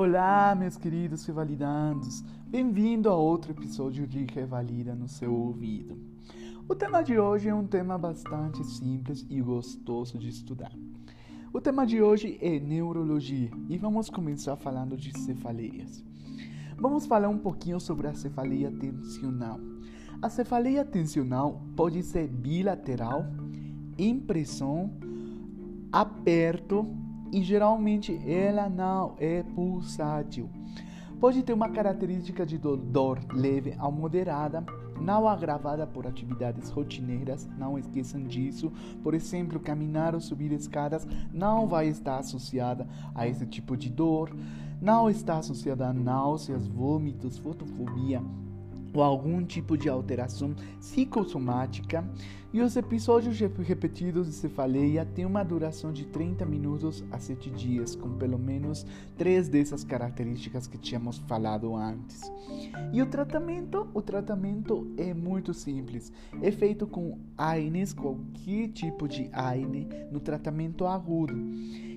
Olá, meus queridos revalidandos. Bem-vindo a outro episódio de Revalida no seu ouvido. O tema de hoje é um tema bastante simples e gostoso de estudar. O tema de hoje é neurologia e vamos começar falando de cefaleias. Vamos falar um pouquinho sobre a cefaleia tensional. A cefaleia tensional pode ser bilateral, impressão, aperto e geralmente ela não é pulsátil. Pode ter uma característica de dor leve a moderada, não agravada por atividades rotineiras, não esqueçam disso. Por exemplo, caminhar ou subir escadas não vai estar associada a esse tipo de dor, não está associada a náuseas, vômitos, fotofobia, ou algum tipo de alteração psicossomática, e os episódios repetidos de cefaleia têm uma duração de 30 minutos a 7 dias, com pelo menos três dessas características que tínhamos falado antes. E o tratamento? O tratamento é muito simples. É feito com AINES, qualquer tipo de AINE, no tratamento agudo.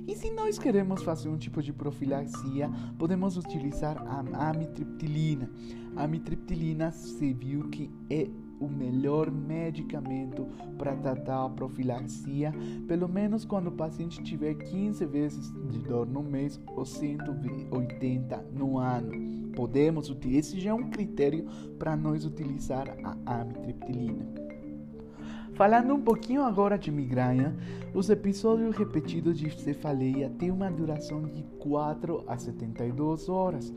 E se nós queremos fazer um tipo de profilaxia, podemos utilizar a amitriptilina. A amitriptilina se viu que é o melhor medicamento para tratar a profilaxia, pelo menos quando o paciente tiver 15 vezes de dor no mês ou 180 no ano. Podemos utilizar, esse já é um critério para nós utilizar a amitriptilina. Falando um pouquinho agora de migraña, os episódios repetidos de cefaleia têm uma duração de 4 a 72 horas,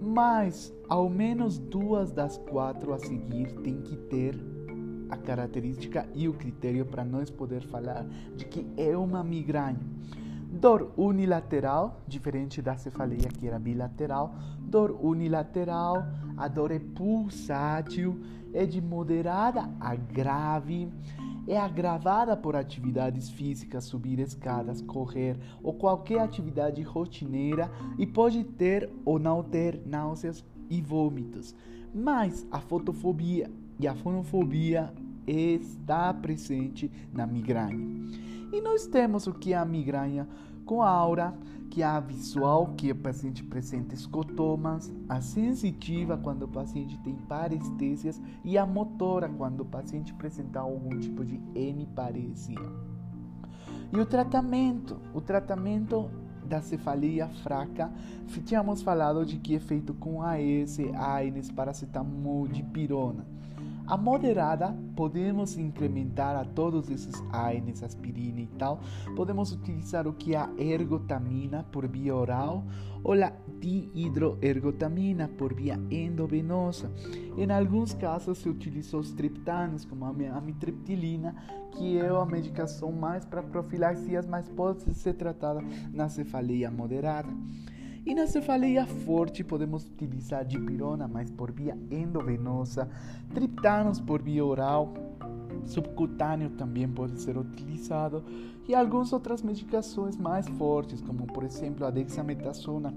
mas ao menos duas das quatro a seguir têm que ter a característica e o critério para nós poder falar de que é uma migraña. Dor unilateral, diferente da cefaleia que era bilateral. Dor unilateral, a dor é pulsátil, é de moderada a grave, é agravada por atividades físicas, subir escadas, correr ou qualquer atividade rotineira e pode ter ou não ter náuseas e vômitos. Mas a fotofobia e a fonofobia está presente na migraña. E nós temos o que é a migraña com a aura, que é a visual, que o paciente apresenta escotomas, a sensitiva, quando o paciente tem parestésias, e a motora, quando o paciente apresenta algum tipo de hemiparesia. E o tratamento? O tratamento da cefalia fraca, tínhamos falado de que é feito com AS, AINES, paracetamol, dipirona. A moderada, podemos incrementar a todos esses AINES, aspirina e tal. Podemos utilizar o que é a ergotamina por via oral ou a dihidroergotamina por via endovenosa. Em alguns casos se utiliza os triptanos, como a amitriptilina, que é a medicação mais para profilaxias, mas pode ser tratada na cefaleia moderada. E na cefaleia forte podemos utilizar dipirona, mas por via endovenosa, triptanos por via oral, subcutâneo também pode ser utilizado e algumas outras medicações mais fortes, como por exemplo a dexametasona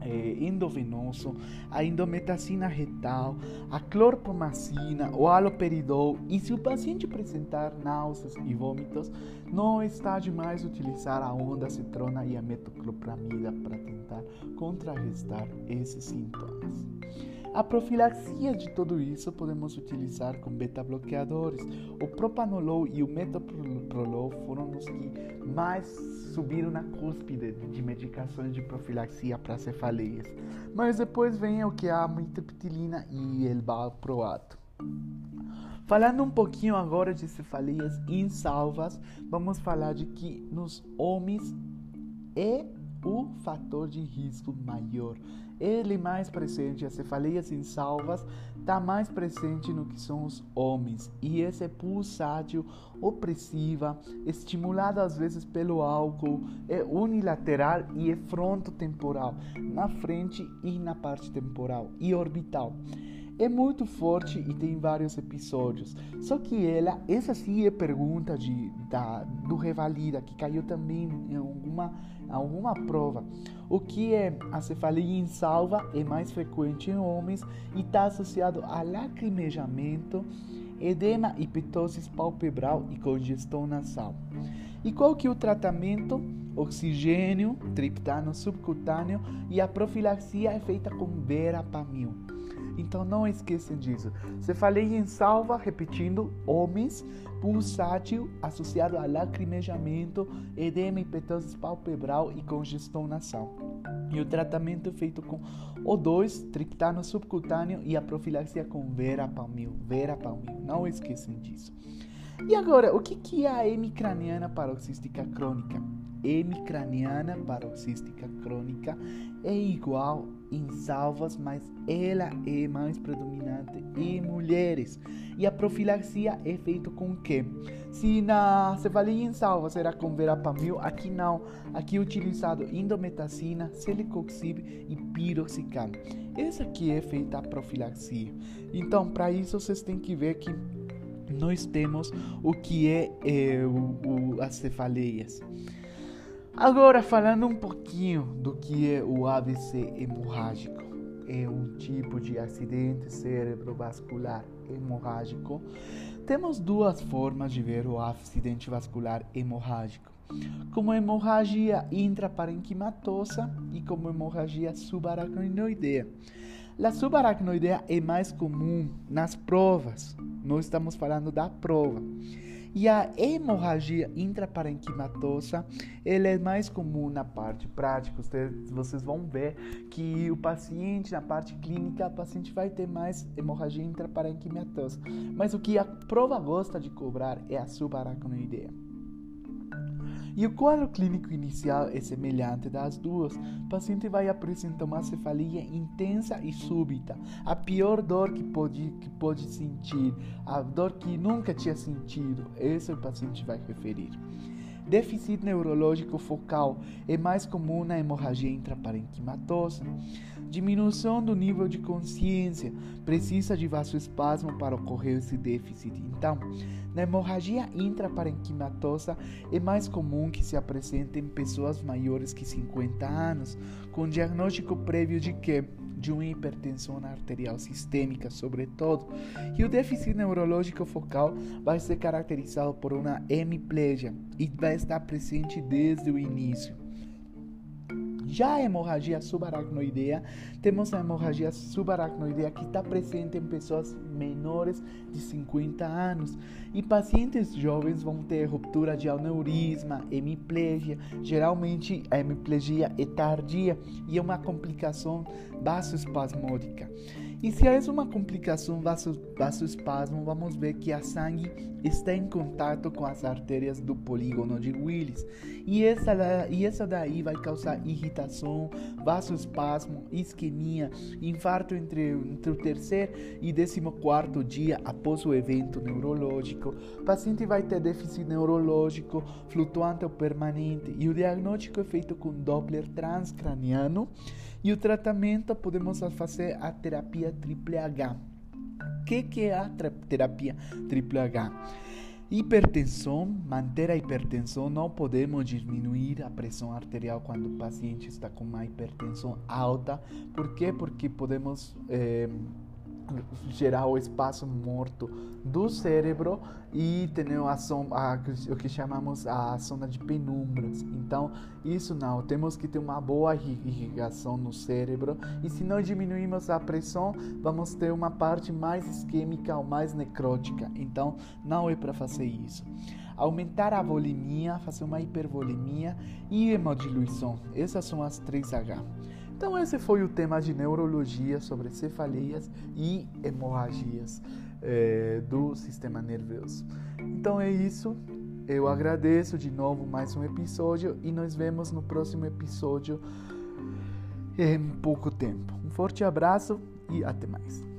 é, endovenoso, a indometacina retal, a clorpromacina, o haloperidol. E se o paciente apresentar náuseas e vômitos, não está demais utilizar a onda citrona e a metoclopramida para tentar contrarrestar esses sintomas. A profilaxia de tudo isso podemos utilizar com beta-bloqueadores. O propanolol e o metoprolol foram os que mais subiram na cúspide de medicações de profilaxia para cefaleias. Mas depois vem o que é a mitriptilina e o valproato. Falando um pouquinho agora de cefaleias insalvas, vamos falar de que nos homens é o fator de risco maior ele mais presente, as cefaleias insalvas, está mais presente no que são os homens. E esse é pulsátil, opressiva, estimulada às vezes pelo álcool, é unilateral e é frontotemporal, na frente e na parte temporal e orbital é muito forte e tem vários episódios. Só que ela, essa sim é pergunta de, da, do Revalida, que caiu também em alguma, alguma prova. O que é a cefalia insalva é mais frequente em homens e está associado a lacrimejamento, edema e palpebral e congestão nasal. E qual que é o tratamento? oxigênio, triptano subcutâneo e a profilaxia é feita com verapamil. Então não esqueçam disso. Se falei em salva, repetindo, homens, pulsátil associado a lacrimejamento, edema, impetose palpebral e congestão nasal. E o tratamento feito com O2, triptano subcutâneo e a profilaxia com verapamil. Verapamil, não esqueçam disso. E agora, o que é a hemicraniana paroxística crônica? Hemicraniana paroxística crônica é igual em salvas, mas ela é mais predominante em mulheres. E a profilaxia é feita com o quê? Se na cefalia em salvas era com verapamil, aqui não. Aqui é utilizado indometacina, celecoxib e piroxicam. Essa aqui é feita a profilaxia. Então, para isso, vocês têm que ver que nós temos o que é, é o, o, as cefaleias. Agora, falando um pouquinho do que é o AVC hemorrágico. É um tipo de acidente cerebrovascular hemorrágico. Temos duas formas de ver o acidente vascular hemorrágico. Como hemorragia intraparenquimatosa e como hemorragia subaracnoidea. A subaracnoidea é mais comum nas provas. Nós estamos falando da prova. E a hemorragia intraparenquimatosa, ela é mais comum na parte prática. Vocês vão ver que o paciente, na parte clínica, o paciente vai ter mais hemorragia intraparenquimatosa. Mas o que a prova gosta de cobrar é a subaracnoidea. E o quadro clínico inicial é semelhante das duas. O paciente vai apresentar uma cefalia intensa e súbita, a pior dor que pode, que pode sentir, a dor que nunca tinha sentido. Esse o paciente vai referir. Déficit neurológico focal é mais comum na hemorragia intraparenquimatosa. Diminuição do nível de consciência precisa de vasoespasmo para ocorrer esse déficit. Então, na hemorragia intraparenquimatosa é mais comum que se apresente em pessoas maiores que 50 anos, com diagnóstico prévio de que de uma hipertensão arterial sistêmica, sobretudo, e o déficit neurológico focal vai ser caracterizado por uma hemiplegia e vai estar presente desde o início. Já hemorragia subaracnoidea, temos a hemorragia subaracnoidea que está presente em pessoas menores de 50 anos. E pacientes jovens vão ter ruptura de aneurisma, hemiplegia. Geralmente a hemiplegia é tardia e é uma complicação vasoespasmódica. E se é uma complicação vasoespasmo, vamos ver que a sangue está em contato com as artérias do polígono de Willis. E essa, e essa daí vai causar irritação, vasoespasmo, isquemia, infarto entre, entre o terceiro e décimo quarto dia após o evento neurológico. O paciente vai ter déficit neurológico flutuante ou permanente e o diagnóstico é feito com Doppler transcraniano e o tratamento podemos fazer a terapia triple H. O que, que é a terapia triple H? Hipertensão, manter a hipertensão, não podemos diminuir a pressão arterial quando o paciente está com uma hipertensão alta. Por quê? Porque podemos eh, gerar o espaço morto do cérebro e a, o que chamamos a zona de penumbras. Então, isso não, temos que ter uma boa irrigação no cérebro e se não diminuirmos a pressão, vamos ter uma parte mais isquêmica ou mais necrótica. Então, não é para fazer isso. Aumentar a volemia, fazer uma hipervolemia e hemodiluição. Essas são as três H. Então esse foi o tema de neurologia sobre cefalias e hemorragias é, do sistema nervoso. Então é isso. Eu agradeço de novo mais um episódio e nos vemos no próximo episódio em pouco tempo. Um forte abraço e até mais.